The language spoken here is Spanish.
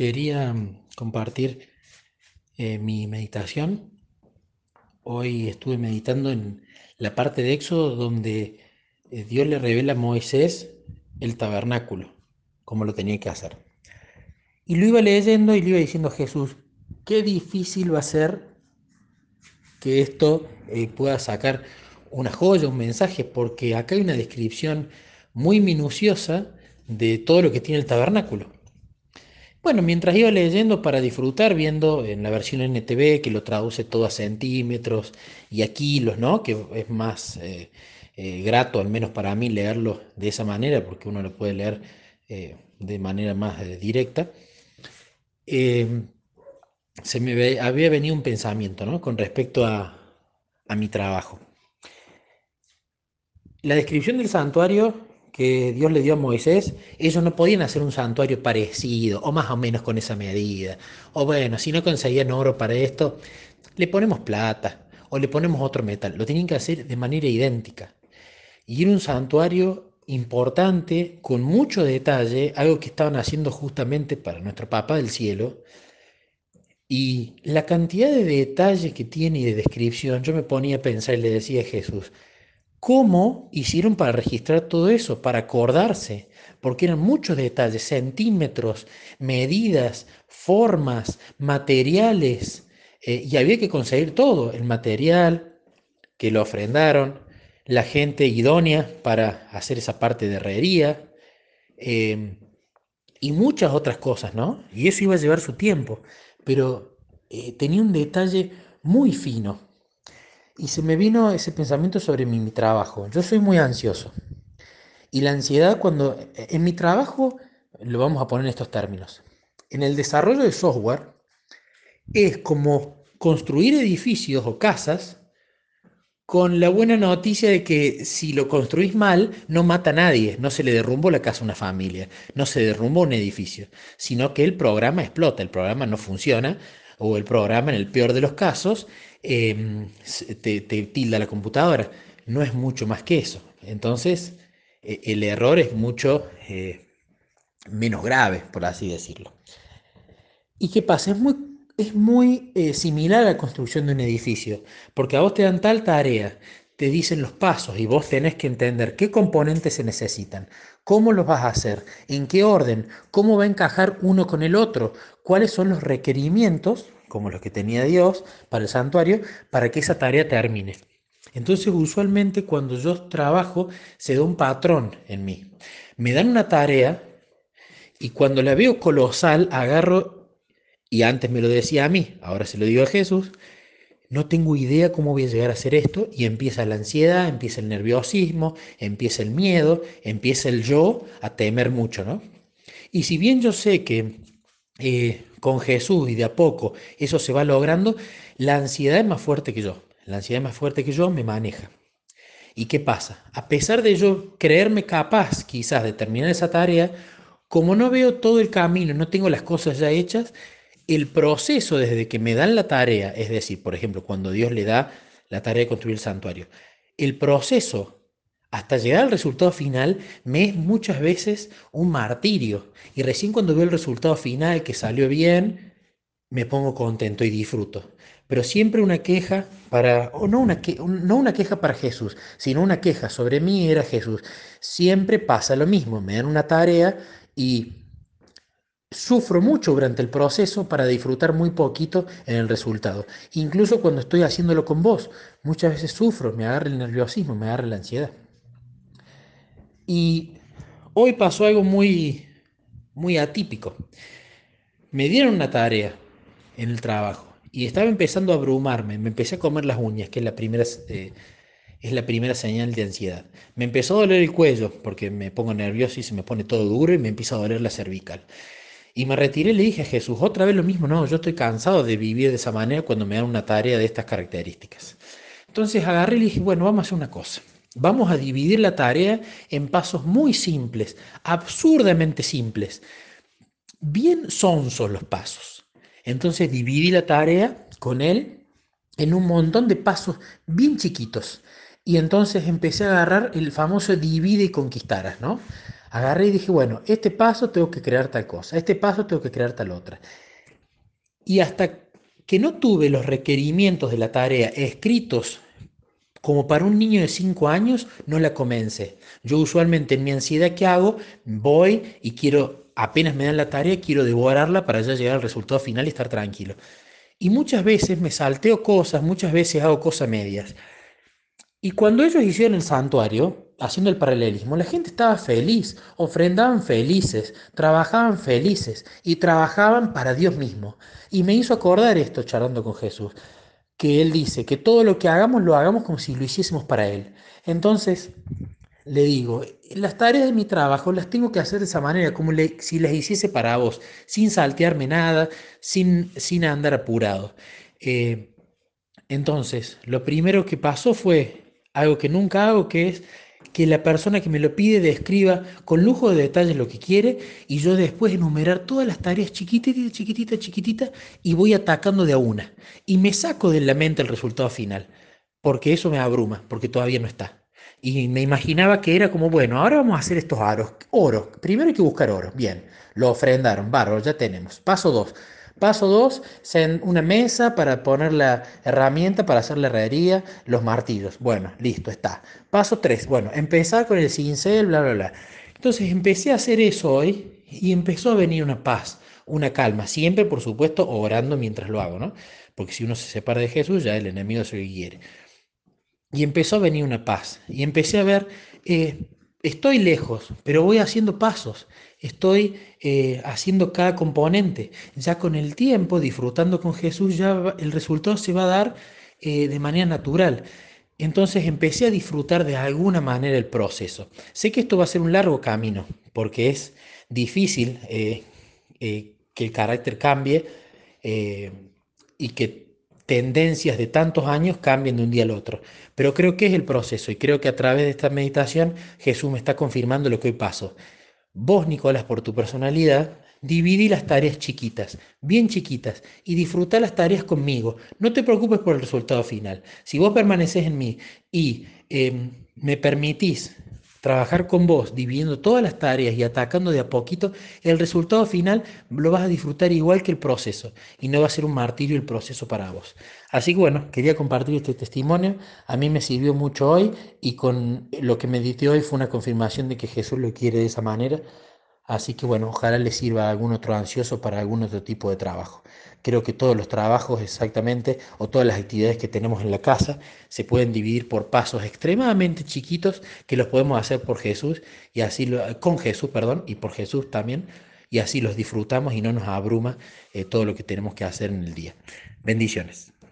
Quería mm, compartir eh, mi meditación. Hoy estuve meditando en la parte de Éxodo donde eh, Dios le revela a Moisés el tabernáculo, cómo lo tenía que hacer. Y lo iba leyendo y le iba diciendo a Jesús, qué difícil va a ser que esto eh, pueda sacar una joya, un mensaje, porque acá hay una descripción muy minuciosa de todo lo que tiene el tabernáculo. Bueno, mientras iba leyendo para disfrutar, viendo en la versión NTV que lo traduce todo a centímetros y a kilos, ¿no? Que es más eh, eh, grato, al menos para mí, leerlo de esa manera, porque uno lo puede leer eh, de manera más directa. se me había venido un pensamiento, ¿no? Con respecto a, a mi trabajo. La descripción del santuario que Dios le dio a Moisés, ellos no podían hacer un santuario parecido o más o menos con esa medida. O bueno, si no conseguían oro para esto, le ponemos plata o le ponemos otro metal. Lo tenían que hacer de manera idéntica. Y era un santuario importante, con mucho detalle, algo que estaban haciendo justamente para nuestro Papa del Cielo. Y la cantidad de detalles que tiene y de descripción, yo me ponía a pensar y le decía a Jesús, ¿Cómo hicieron para registrar todo eso, para acordarse? Porque eran muchos detalles, centímetros, medidas, formas, materiales, eh, y había que conseguir todo, el material que lo ofrendaron, la gente idónea para hacer esa parte de herrería, em, y muchas otras cosas, ¿no? Y eso iba a llevar su tiempo, pero eh, tenía un detalle muy fino y se me vino ese pensamiento sobre mi, trabajo. Yo soy muy ansioso. Y la ansiedad cuando en mi trabajo, lo vamos a poner en estos términos, en el desarrollo de software es como construir edificios o casas con la buena noticia de que si lo construís mal, no mata a nadie, no se le derrumbó la casa a una familia, no se derrumbó un edificio, sino que el programa explota, el programa no funciona, o el programa, en el peor de los casos, em, te, tilda la computadora. No es mucho más que eso. Entonces, e, el error es mucho eh, menos grave, por así decirlo. ¿Y qué pasa? Es muy, es muy eh, similar a la construcción de un edificio, porque a vos te dan tal tarea, te dicen los pasos y vos tenés que entender qué componentes se necesitan, cómo los vas a hacer, en qué orden, cómo va a encajar uno con el otro, cuáles son los requerimientos, como los que tenía Dios para el santuario, para que esa tarea termine. Entonces usualmente cuando yo trabajo se da un patrón en mí. Me dan una tarea y cuando la veo colosal agarro, y antes me lo decía a mí, ahora se lo digo a Jesús, no tengo idea cómo voy a llegar a hacer esto y empieza la ansiedad, empieza el nerviosismo, empieza el miedo, empieza el yo a temer mucho, ¿no? Y si bien yo sé que eh, con Jesús y de a poco eso se va logrando, la ansiedad es más fuerte que yo. La ansiedad es más fuerte que yo, me maneja. ¿Y qué pasa? A pesar de yo creerme capaz quizás de terminar esa tarea, como no veo todo el camino, no tengo las cosas ya hechas, el proceso desde que me dan la tarea, es decir, por ejemplo, cuando Dios le da la tarea de construir el santuario, el proceso hasta llegar al resultado final me es muchas veces un martirio. Y recién cuando veo el resultado final que salió bien, me pongo contento y disfruto. Pero siempre una queja para, o no una, no una queja para Jesús, sino una queja sobre mí era Jesús. Siempre pasa lo mismo, me dan una tarea y Sufro mucho durante el proceso para disfrutar muy poquito en el resultado. Incluso cuando estoy haciéndolo con vos, muchas veces sufro, me agarra el nerviosismo, me agarra la ansiedad. Y hoy pasó algo muy, muy atípico. Me dieron una tarea en el trabajo y estaba empezando a abrumarme, me empecé a comer las uñas, que es la primera, eh, es la primera señal de ansiedad. Me empezó a doler el cuello porque me pongo nervioso y se me pone todo duro y me empieza a doler la cervical. Y me retiré y le dije a Jesús, otra vez lo mismo, no, yo estoy cansado de vivir de esa manera cuando me dan una tarea de estas características. Entonces agarré y le dije, bueno, vamos a hacer una cosa. Vamos a dividir la tarea en pasos muy simples, absurdamente simples. Bien sonsos los pasos. Entonces dividí la tarea con él en un montón de pasos bien chiquitos. Y entonces empecé a agarrar el famoso divide y conquistarás, ¿no? Agarré y dije, bueno, este paso tengo que crear tal cosa, este paso tengo que crear tal otra. Y hasta que no tuve los requerimientos de la tarea escritos como para un niño de 5 años, no la comencé. Yo usualmente en mi ansiedad que hago, voy y quiero, apenas me dan la tarea, quiero devorarla para ya llegar al resultado final y estar tranquilo. Y muchas veces me salteo cosas, muchas veces hago cosas medias. Y cuando ellos hicieron el santuario, haciendo el paralelismo, la gente estaba feliz, ofrendaban felices, trabajaban felices y trabajaban para Dios mismo. Y me hizo acordar esto charlando con Jesús, que Él dice que todo lo que hagamos lo hagamos como si lo hiciésemos para Él. Entonces, le digo, las tareas de mi trabajo las tengo que hacer de esa manera, como si las hiciese para vos, sin saltearme nada, sin, sin andar apurado. Eh, entonces, lo primero que pasó fue algo que nunca hago, que es que la persona que me lo pide describa con lujo de detalles lo que quiere y yo después enumerar todas las tareas chiquititas, chiquititas, chiquititas y voy atacando de a una. Y me saco de la mente el resultado final, porque eso me abruma, porque todavía no está. Y me imaginaba que era como, bueno, ahora vamos a hacer estos aros. Oro, primero hay que buscar oro. Bien, lo ofrendaron, barro, ya tenemos. Paso dos Paso 2, una mesa para poner la herramienta para hacer la herrería, los martillos. Bueno, listo, está. Paso 3, bueno, empezar con el cincel, bla, bla, bla. Entonces empecé a hacer eso hoy y empezó a venir una paz, una calma. Siempre, por supuesto, orando mientras lo hago, ¿no? Porque si uno se separa de Jesús, ya el enemigo se lo quiere. Y empezó a venir una paz. Y empecé a ver, eh, estoy lejos, pero voy haciendo pasos estoy eh, haciendo cada componente. Ya con el tiempo, disfrutando con Jesús, ya el resultado se va a dar eh, de manera natural. Entonces empecé a disfrutar de alguna manera el proceso. Sé que esto va a ser un largo camino, porque es difícil eh, que el carácter cambie y que tendencias de tantos años cambien de un día al otro. Pero creo que es el proceso y creo que a través de esta meditación Jesús me está confirmando lo que hoy paso. Vos, Nicolás, por tu personalidad, dividí las tareas chiquitas, bien chiquitas, y disfruta las tareas conmigo. No te preocupes por el resultado final. Si vos permaneces en mí y em, me permitís trabajar con vos, dividiendo todas las tareas y atacando de a poquito, el resultado final lo vas a disfrutar igual que el proceso y no va a ser un martirio el proceso para vos. Así que bueno, quería compartir este testimonio, a mí me sirvió mucho hoy y con lo que medité hoy fue una confirmación de que Jesús lo quiere de esa manera. Así que bueno, ojalá le sirva a algún otro ansioso para algún otro tipo de trabajo. Creo que todos los trabajos exactamente o todas las actividades que tenemos en la casa se pueden dividir por pasos extremadamente chiquitos que los podemos hacer por Jesús y así lo, con Jesús, perdón, y por Jesús también y así los disfrutamos y no nos abruma eh, todo lo que tenemos que hacer en el día. Bendiciones.